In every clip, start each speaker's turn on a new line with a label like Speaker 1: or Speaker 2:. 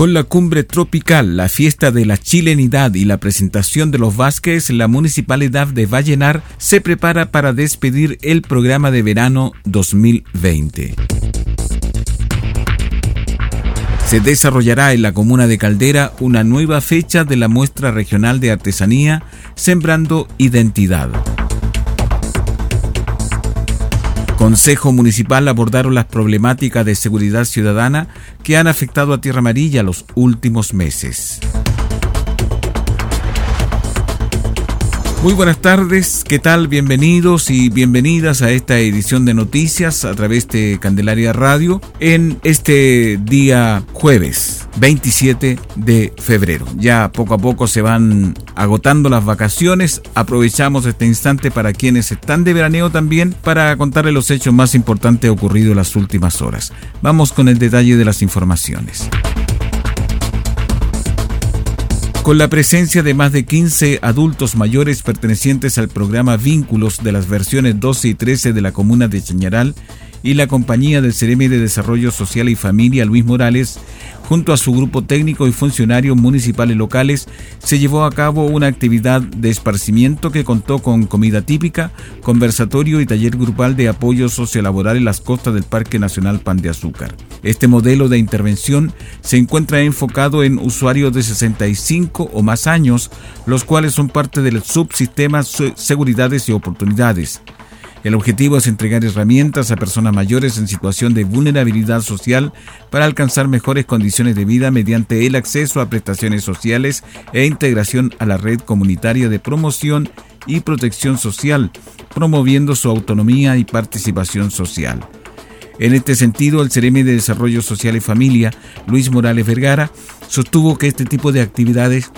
Speaker 1: Con la cumbre tropical, la fiesta de la chilenidad y la presentación de los Vázquez, la municipalidad de Vallenar se prepara para despedir el programa de verano 2020. Se desarrollará en la comuna de Caldera una nueva fecha de la muestra regional de artesanía, Sembrando Identidad. Consejo Municipal abordaron las problemáticas de seguridad ciudadana que han afectado a Tierra Amarilla los últimos meses. Muy buenas tardes, ¿qué tal? Bienvenidos y bienvenidas a esta edición de noticias a través de Candelaria Radio en este día jueves 27 de febrero. Ya poco a poco se van agotando las vacaciones, aprovechamos este instante para quienes están de veraneo también para contarles los hechos más importantes ocurridos en las últimas horas. Vamos con el detalle de las informaciones. Con la presencia de más de 15 adultos mayores pertenecientes al programa Vínculos de las versiones 12 y 13 de la comuna de Chañaral y la compañía del Ceremi de Desarrollo Social y Familia Luis Morales, junto a su grupo técnico y funcionarios municipales locales, se llevó a cabo una actividad de esparcimiento que contó con comida típica, conversatorio y taller grupal de apoyo sociolaboral en las costas del Parque Nacional Pan de Azúcar. Este modelo de intervención se encuentra enfocado en usuarios de 65 o más años, los cuales son parte del subsistema Seguridades y Oportunidades. El objetivo es entregar herramientas a personas mayores en situación de vulnerabilidad social para alcanzar mejores condiciones de vida mediante el acceso a prestaciones sociales e integración a la red comunitaria de promoción y protección social, promoviendo su autonomía y participación social. En este sentido, el Ceremi de Desarrollo Social y Familia, Luis Morales Vergara, sostuvo que este tipo de actividades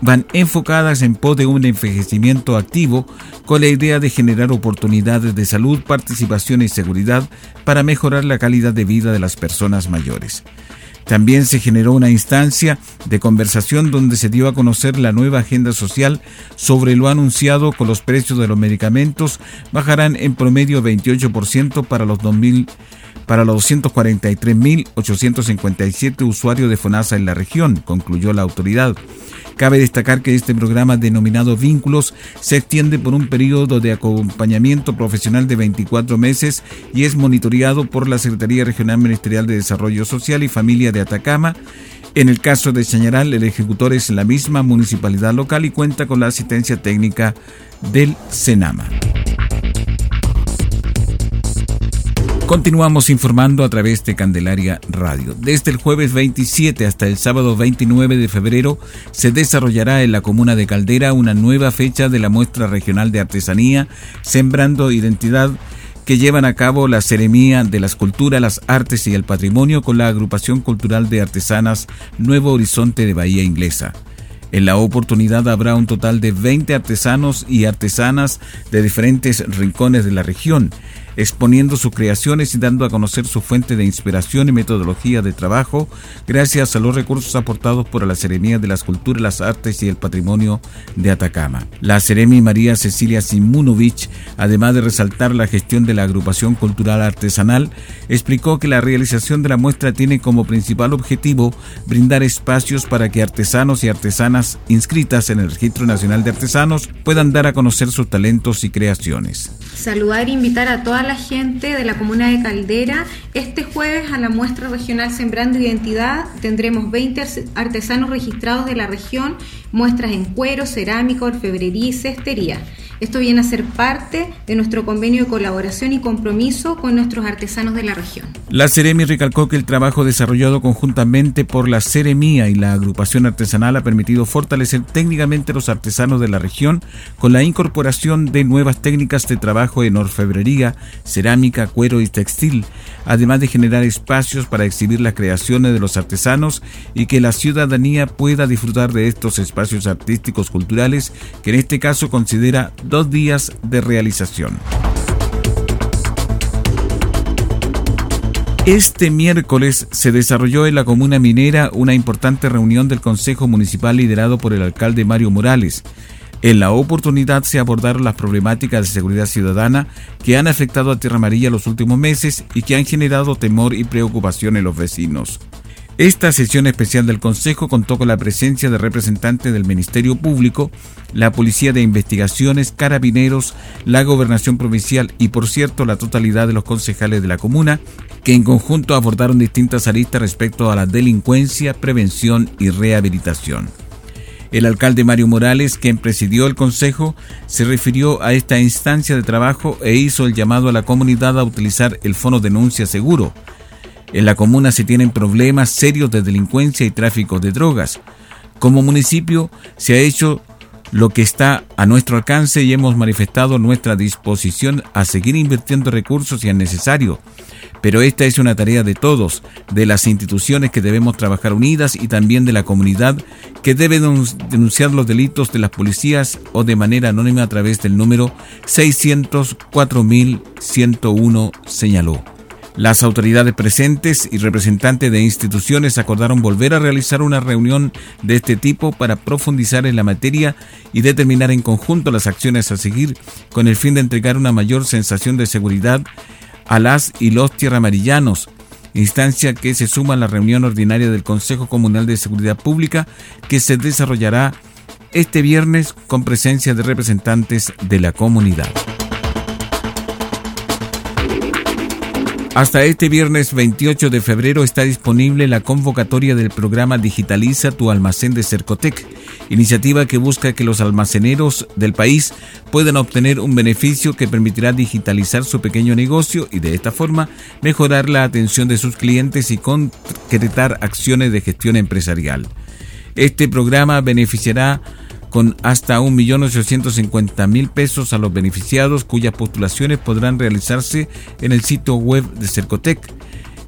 Speaker 1: van enfocadas en pos de un envejecimiento activo con la idea de generar oportunidades de salud, participación y seguridad para mejorar la calidad de vida de las personas mayores. También se generó una instancia de conversación donde se dio a conocer la nueva agenda social sobre lo anunciado con los precios de los medicamentos bajarán en promedio 28% para los 2000 para los 243.857 usuarios de FONASA en la región, concluyó la autoridad. Cabe destacar que este programa denominado Vínculos se extiende por un periodo de acompañamiento profesional de 24 meses y es monitoreado por la Secretaría Regional Ministerial de Desarrollo Social y Familia de Atacama. En el caso de Chañaral, el ejecutor es la misma municipalidad local y cuenta con la asistencia técnica del SENAMA. Continuamos informando a través de Candelaria Radio. Desde el jueves 27 hasta el sábado 29 de febrero se desarrollará en la comuna de Caldera una nueva fecha de la muestra regional de artesanía Sembrando Identidad que llevan a cabo la Ceremía de las Culturas, las Artes y el Patrimonio con la Agrupación Cultural de Artesanas Nuevo Horizonte de Bahía Inglesa. En la oportunidad habrá un total de 20 artesanos y artesanas de diferentes rincones de la región exponiendo sus creaciones y dando a conocer su fuente de inspiración y metodología de trabajo gracias a los recursos aportados por la Seremía de las Culturas, las Artes y el Patrimonio de Atacama. La Seremi María Cecilia Simunovich, además de resaltar la gestión de la agrupación cultural artesanal, explicó que la realización de la muestra tiene como principal objetivo brindar espacios para que artesanos y artesanas inscritas en el Registro Nacional de Artesanos puedan dar a conocer sus talentos y creaciones.
Speaker 2: Saludar e invitar a toda la gente de la comuna de Caldera. Este jueves a la muestra regional Sembrando Identidad tendremos 20 artesanos registrados de la región, muestras en cuero, cerámica, orfebrería y cestería. Esto viene a ser parte de nuestro convenio de colaboración y compromiso con nuestros artesanos de la región.
Speaker 1: La Ceremi recalcó que el trabajo desarrollado conjuntamente por la Ceremía y la agrupación artesanal ha permitido fortalecer técnicamente a los artesanos de la región con la incorporación de nuevas técnicas de trabajo en orfebrería, cerámica, cuero y textil, además de generar espacios para exhibir las creaciones de los artesanos y que la ciudadanía pueda disfrutar de estos espacios artísticos culturales que en este caso considera dos días de realización. Este miércoles se desarrolló en la comuna minera una importante reunión del Consejo Municipal liderado por el alcalde Mario Morales. En la oportunidad se abordaron las problemáticas de seguridad ciudadana que han afectado a Tierra Amarilla los últimos meses y que han generado temor y preocupación en los vecinos. Esta sesión especial del Consejo contó con la presencia de representantes del Ministerio Público, la Policía de Investigaciones, Carabineros, la Gobernación Provincial y, por cierto, la totalidad de los concejales de la comuna, que en conjunto abordaron distintas aristas respecto a la delincuencia, prevención y rehabilitación. El alcalde Mario Morales, quien presidió el Consejo, se refirió a esta instancia de trabajo e hizo el llamado a la comunidad a utilizar el Fono Denuncia Seguro. En la comuna se tienen problemas serios de delincuencia y tráfico de drogas. Como municipio se ha hecho lo que está a nuestro alcance y hemos manifestado nuestra disposición a seguir invirtiendo recursos si es necesario. Pero esta es una tarea de todos, de las instituciones que debemos trabajar unidas y también de la comunidad que debe denunciar los delitos de las policías o de manera anónima a través del número 604.101, señaló. Las autoridades presentes y representantes de instituciones acordaron volver a realizar una reunión de este tipo para profundizar en la materia y determinar en conjunto las acciones a seguir con el fin de entregar una mayor sensación de seguridad a las y los tierramarillanos, instancia que se suma a la reunión ordinaria del Consejo Comunal de Seguridad Pública que se desarrollará este viernes con presencia de representantes de la comunidad. Hasta este viernes 28 de febrero está disponible la convocatoria del programa Digitaliza tu almacén de Cercotec, iniciativa que busca que los almaceneros del país puedan obtener un beneficio que permitirá digitalizar su pequeño negocio y de esta forma mejorar la atención de sus clientes y concretar acciones de gestión empresarial. Este programa beneficiará con hasta 1.850.000 pesos a los beneficiados cuyas postulaciones podrán realizarse en el sitio web de Cercotec.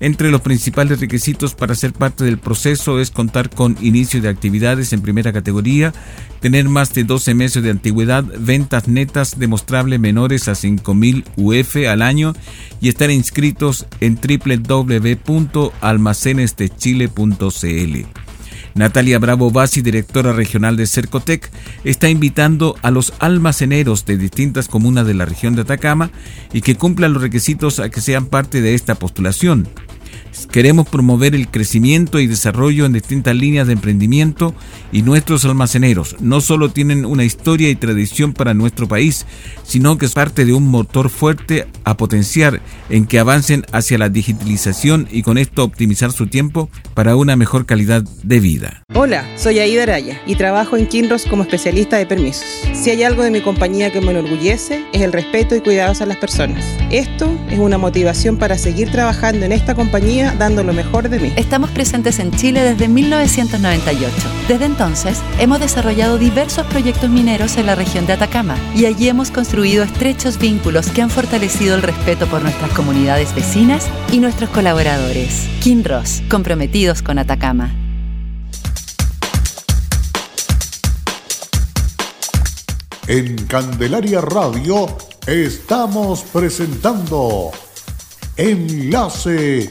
Speaker 1: Entre los principales requisitos para ser parte del proceso es contar con inicio de actividades en primera categoría, tener más de 12 meses de antigüedad, ventas netas demostrables menores a 5.000 UF al año y estar inscritos en www.almacenestechile.cl. Natalia Bravo Basi, directora regional de Cercotec, está invitando a los almaceneros de distintas comunas de la región de Atacama y que cumplan los requisitos a que sean parte de esta postulación. Queremos promover el crecimiento y desarrollo en distintas líneas de emprendimiento y nuestros almaceneros no solo tienen una historia y tradición para nuestro país, sino que es parte de un motor fuerte a potenciar en que avancen hacia la digitalización y con esto optimizar su tiempo para una mejor calidad de vida.
Speaker 3: Hola, soy Aida Araya y trabajo en Kinross como especialista de permisos. Si hay algo de mi compañía que me enorgullece es el respeto y cuidados a las personas. Esto es una motivación para seguir trabajando en esta compañía dando lo mejor de mí.
Speaker 4: Estamos presentes en Chile desde 1998. Desde entonces, hemos desarrollado diversos proyectos mineros en la región de Atacama y allí hemos construido estrechos vínculos que han fortalecido el respeto por nuestras comunidades vecinas y nuestros colaboradores. Kinross, comprometidos con Atacama.
Speaker 5: En Candelaria Radio estamos presentando Enlace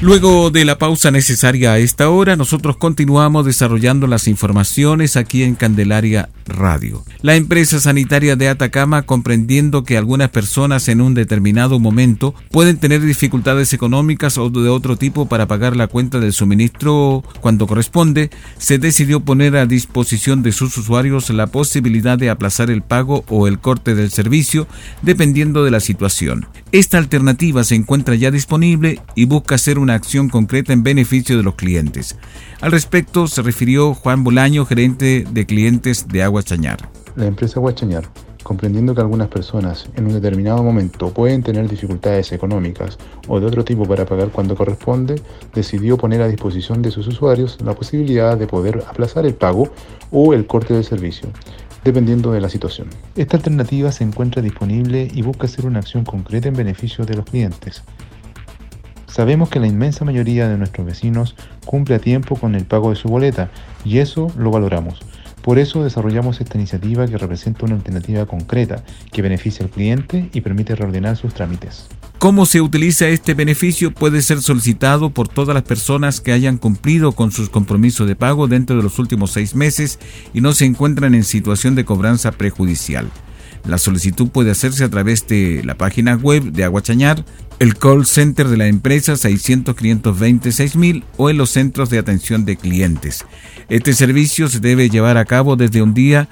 Speaker 1: Luego de la pausa necesaria a esta hora, nosotros continuamos desarrollando las informaciones aquí en Candelaria Radio. La empresa sanitaria de Atacama, comprendiendo que algunas personas en un determinado momento pueden tener dificultades económicas o de otro tipo para pagar la cuenta del suministro cuando corresponde, se decidió poner a disposición de sus usuarios la posibilidad de aplazar el pago o el corte del servicio dependiendo de la situación. Esta alternativa se encuentra ya disponible y busca ser un acción concreta en beneficio de los clientes. Al respecto se refirió Juan Bolaño, gerente de clientes de Agua Chañar.
Speaker 6: La empresa Agua Chañar, comprendiendo que algunas personas en un determinado momento pueden tener dificultades económicas o de otro tipo para pagar cuando corresponde, decidió poner a disposición de sus usuarios la posibilidad de poder aplazar el pago o el corte del servicio dependiendo de la situación. Esta alternativa se encuentra disponible y busca ser una acción concreta en beneficio de los clientes. Sabemos que la inmensa mayoría de nuestros vecinos cumple a tiempo con el pago de su boleta y eso lo valoramos. Por eso desarrollamos esta iniciativa que representa una alternativa concreta que beneficia al cliente y permite reordenar sus trámites.
Speaker 1: ¿Cómo se utiliza este beneficio? Puede ser solicitado por todas las personas que hayan cumplido con sus compromisos de pago dentro de los últimos seis meses y no se encuentran en situación de cobranza prejudicial. La solicitud puede hacerse a través de la página web de Aguachañar, el call center de la empresa 600-520-6000 o en los centros de atención de clientes. Este servicio se debe llevar a cabo desde un día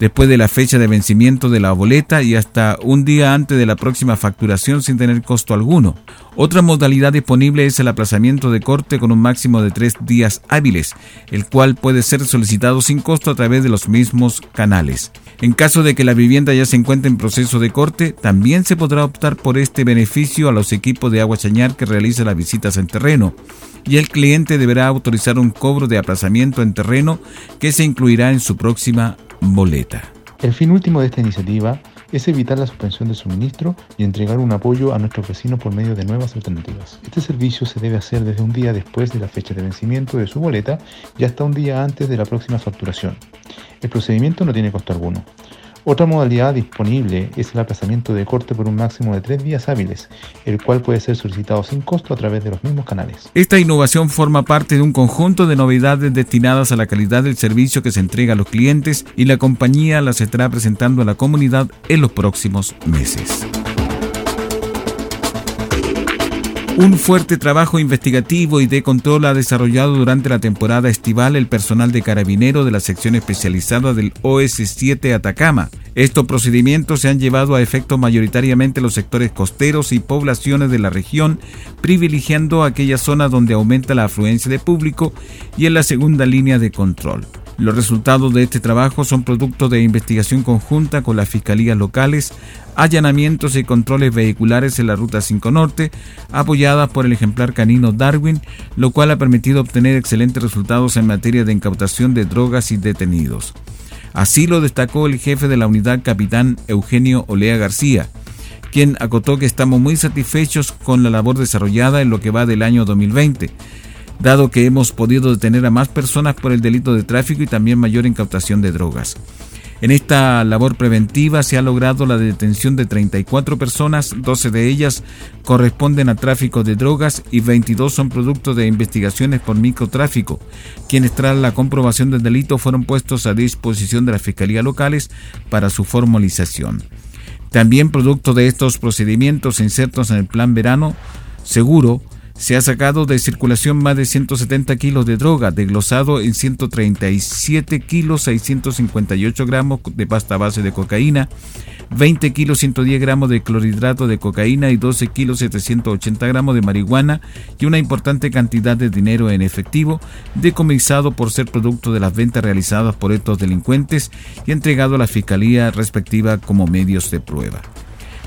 Speaker 1: después de la fecha de vencimiento de la boleta y hasta un día antes de la próxima facturación sin tener costo alguno. Otra modalidad disponible es el aplazamiento de corte con un máximo de tres días hábiles, el cual puede ser solicitado sin costo a través de los mismos canales. En caso de que la vivienda ya se encuentre en proceso de corte, también se podrá optar por este beneficio a los equipos de agua chañar que realicen las visitas en terreno y el cliente deberá autorizar un cobro de aplazamiento en terreno que se incluirá en su próxima boleta.
Speaker 6: El fin último de esta iniciativa es evitar la suspensión de suministro y entregar un apoyo a nuestros vecinos por medio de nuevas alternativas. Este servicio se debe hacer desde un día después de la fecha de vencimiento de su boleta y hasta un día antes de la próxima facturación. El procedimiento no tiene costo alguno. Otra modalidad disponible es el aplazamiento de corte por un máximo de tres días hábiles, el cual puede ser solicitado sin costo a través de los mismos canales.
Speaker 1: Esta innovación forma parte de un conjunto de novedades destinadas a la calidad del servicio que se entrega a los clientes y la compañía las estará presentando a la comunidad en los próximos meses. Un fuerte trabajo investigativo y de control ha desarrollado durante la temporada estival el personal de carabinero de la sección especializada del OS-7 Atacama. Estos procedimientos se han llevado a efecto mayoritariamente en los sectores costeros y poblaciones de la región, privilegiando aquellas zonas donde aumenta la afluencia de público y en la segunda línea de control. Los resultados de este trabajo son producto de investigación conjunta con las fiscalías locales, allanamientos y controles vehiculares en la Ruta 5 Norte, apoyadas por el ejemplar canino Darwin, lo cual ha permitido obtener excelentes resultados en materia de incautación de drogas y detenidos. Así lo destacó el jefe de la unidad, capitán Eugenio Olea García, quien acotó que estamos muy satisfechos con la labor desarrollada en lo que va del año 2020 dado que hemos podido detener a más personas por el delito de tráfico y también mayor incautación de drogas. En esta labor preventiva se ha logrado la detención de 34 personas, 12 de ellas corresponden a tráfico de drogas y 22 son producto de investigaciones por microtráfico, quienes tras la comprobación del delito fueron puestos a disposición de las fiscalías locales para su formalización. También producto de estos procedimientos insertos en el plan verano seguro, se ha sacado de circulación más de 170 kilos de droga, desglosado en 137 kilos 658 gramos de pasta base de cocaína, 20 kilos 110 gramos de clorhidrato de cocaína y 12 kilos 780 gramos de marihuana y una importante cantidad de dinero en efectivo, decomisado por ser producto de las ventas realizadas por estos delincuentes y entregado a la fiscalía respectiva como medios de prueba.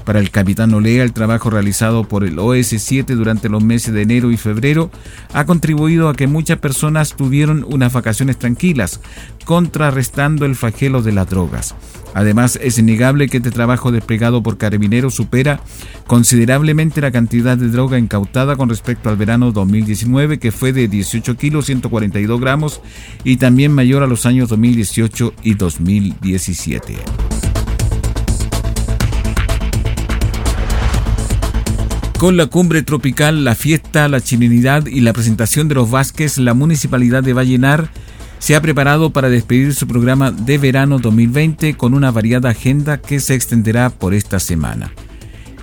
Speaker 1: Para el capitán Olea, el trabajo realizado por el OS-7 durante los meses de enero y febrero ha contribuido a que muchas personas tuvieron unas vacaciones tranquilas, contrarrestando el flagelo de las drogas. Además, es innegable que este trabajo desplegado por Carabineros supera considerablemente la cantidad de droga incautada con respecto al verano 2019, que fue de 18 kilos 142 gramos, y también mayor a los años 2018 y 2017. Con la cumbre tropical, la fiesta, la chilenidad y la presentación de los Vázquez, la municipalidad de Vallenar se ha preparado para despedir su programa de verano 2020 con una variada agenda que se extenderá por esta semana.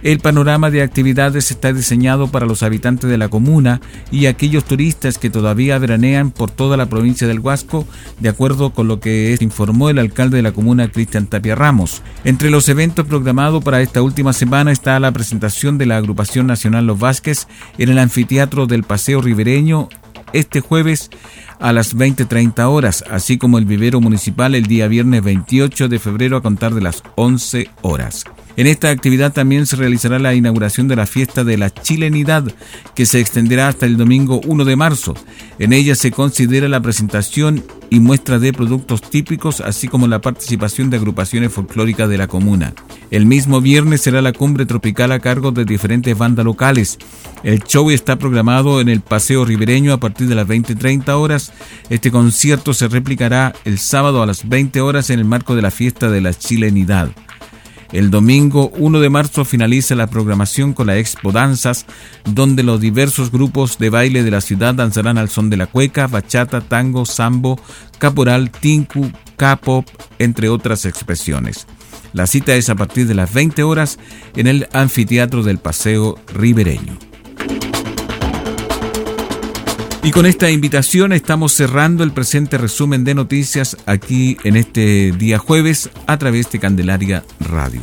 Speaker 1: El panorama de actividades está diseñado para los habitantes de la comuna y aquellos turistas que todavía veranean por toda la provincia del Huasco, de acuerdo con lo que informó el alcalde de la comuna, Cristian Tapia Ramos. Entre los eventos programados para esta última semana está la presentación de la agrupación nacional Los Vázquez en el anfiteatro del Paseo Ribereño este jueves a las 20.30 horas, así como el vivero municipal el día viernes 28 de febrero a contar de las 11 horas. En esta actividad también se realizará la inauguración de la fiesta de la chilenidad, que se extenderá hasta el domingo 1 de marzo. En ella se considera la presentación y muestra de productos típicos, así como la participación de agrupaciones folclóricas de la comuna. El mismo viernes será la cumbre tropical a cargo de diferentes bandas locales. El show está programado en el Paseo Ribereño a partir de las 20.30 horas. Este concierto se replicará el sábado a las 20 horas en el marco de la fiesta de la chilenidad. El domingo 1 de marzo finaliza la programación con la Expo Danzas, donde los diversos grupos de baile de la ciudad danzarán al son de la cueca, bachata, tango, sambo, caporal, tinku, K-pop, entre otras expresiones. La cita es a partir de las 20 horas en el anfiteatro del Paseo Ribereño. Y con esta invitación estamos cerrando el presente resumen de noticias aquí en este día jueves a través de Candelaria Radio.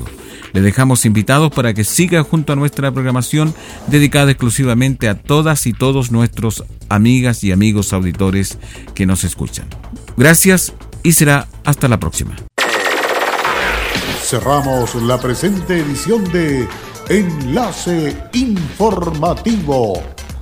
Speaker 1: Le dejamos invitados para que siga junto a nuestra programación dedicada exclusivamente a todas y todos nuestros amigas y amigos auditores que nos escuchan. Gracias y será hasta la próxima.
Speaker 5: Cerramos la presente edición de Enlace Informativo